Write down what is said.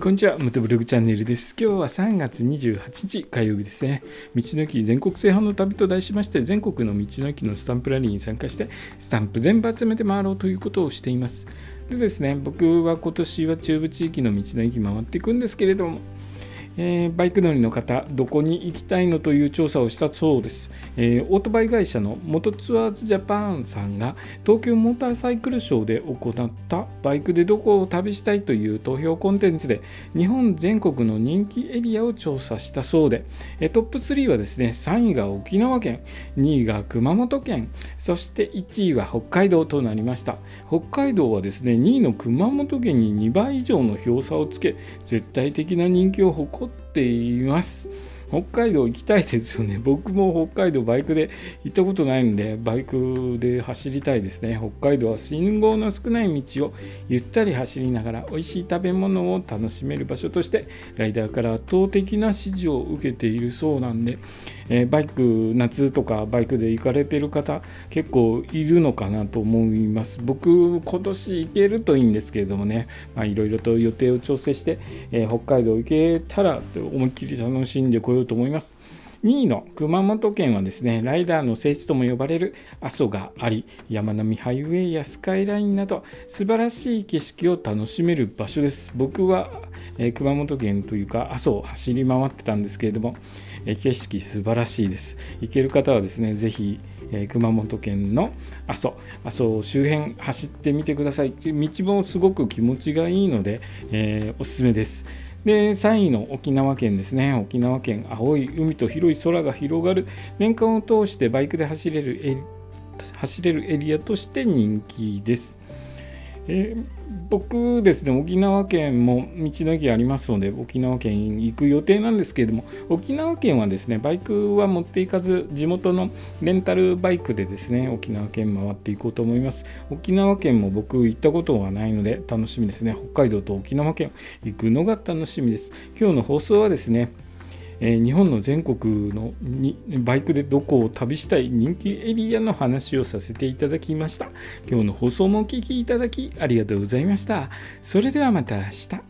こんにちは、元ブログチャンネルです。今日は3月28日火曜日ですね。道の駅全国制覇の旅と題しまして、全国の道の駅のスタンプラリーに参加して、スタンプ全部集めて回ろうということをしています。でですね、僕は今年は中部地域の道の駅回っていくんですけれども、えー、バイク乗りの方、どこに行きたいのという調査をしたそうです。えー、オートバイ会社の元ツアーズジャパンさんが東京モーターサイクルショーで行ったバイクでどこを旅したいという投票コンテンツで日本全国の人気エリアを調査したそうで、えトップ3はですね、3位が沖縄県、2位が熊本県、そして1位は北海道となりました。北海道はですね、2位の熊本県に2倍以上の票差をつけ、絶対的な人気を誇っています。北海道行きたいですよね。僕も北海道バイクで行ったことないんで、バイクで走りたいですね。北海道は信号の少ない道をゆったり走りながら美味しい食べ物を楽しめる場所として、ライダーから圧倒的な支持を受けているそうなんで、えー、バイク、夏とかバイクで行かれてる方、結構いるのかなと思います。僕、今年行けるといいんですけれどもね、いろいろと予定を調整して、えー、北海道行けたら思いっきり楽しんでこようと思います。2位の熊本県はですね、ライダーの聖地とも呼ばれる阿蘇があり、山並みハイウェイやスカイラインなど素晴らしい景色を楽しめる場所です。僕は、えー、熊本県というか阿蘇を走り回ってたんですけれども、えー、景色素晴らしいです。行ける方はですね、ぜひ、え、熊本県の阿蘇、阿蘇周辺走ってみてください。道もすごく気持ちがいいので、えおすすめです。で3位の沖縄県ですね沖縄県青い海と広い空が広がる年間を通してバイクで走れる走れるエリアとして人気です。えー、僕ですね沖縄県も道の駅ありますので沖縄県に行く予定なんですけれども沖縄県はですねバイクは持っていかず地元のレンタルバイクでですね沖縄県回っていこうと思います。沖縄県も僕行ったことはないので楽しみですね。北海道と沖縄県行くのが楽しみです。今日の放送はですねえー、日本の全国のにバイクでどこを旅したい人気エリアの話をさせていただきました。今日の放送もお聴きいただきありがとうございました。それではまた明日。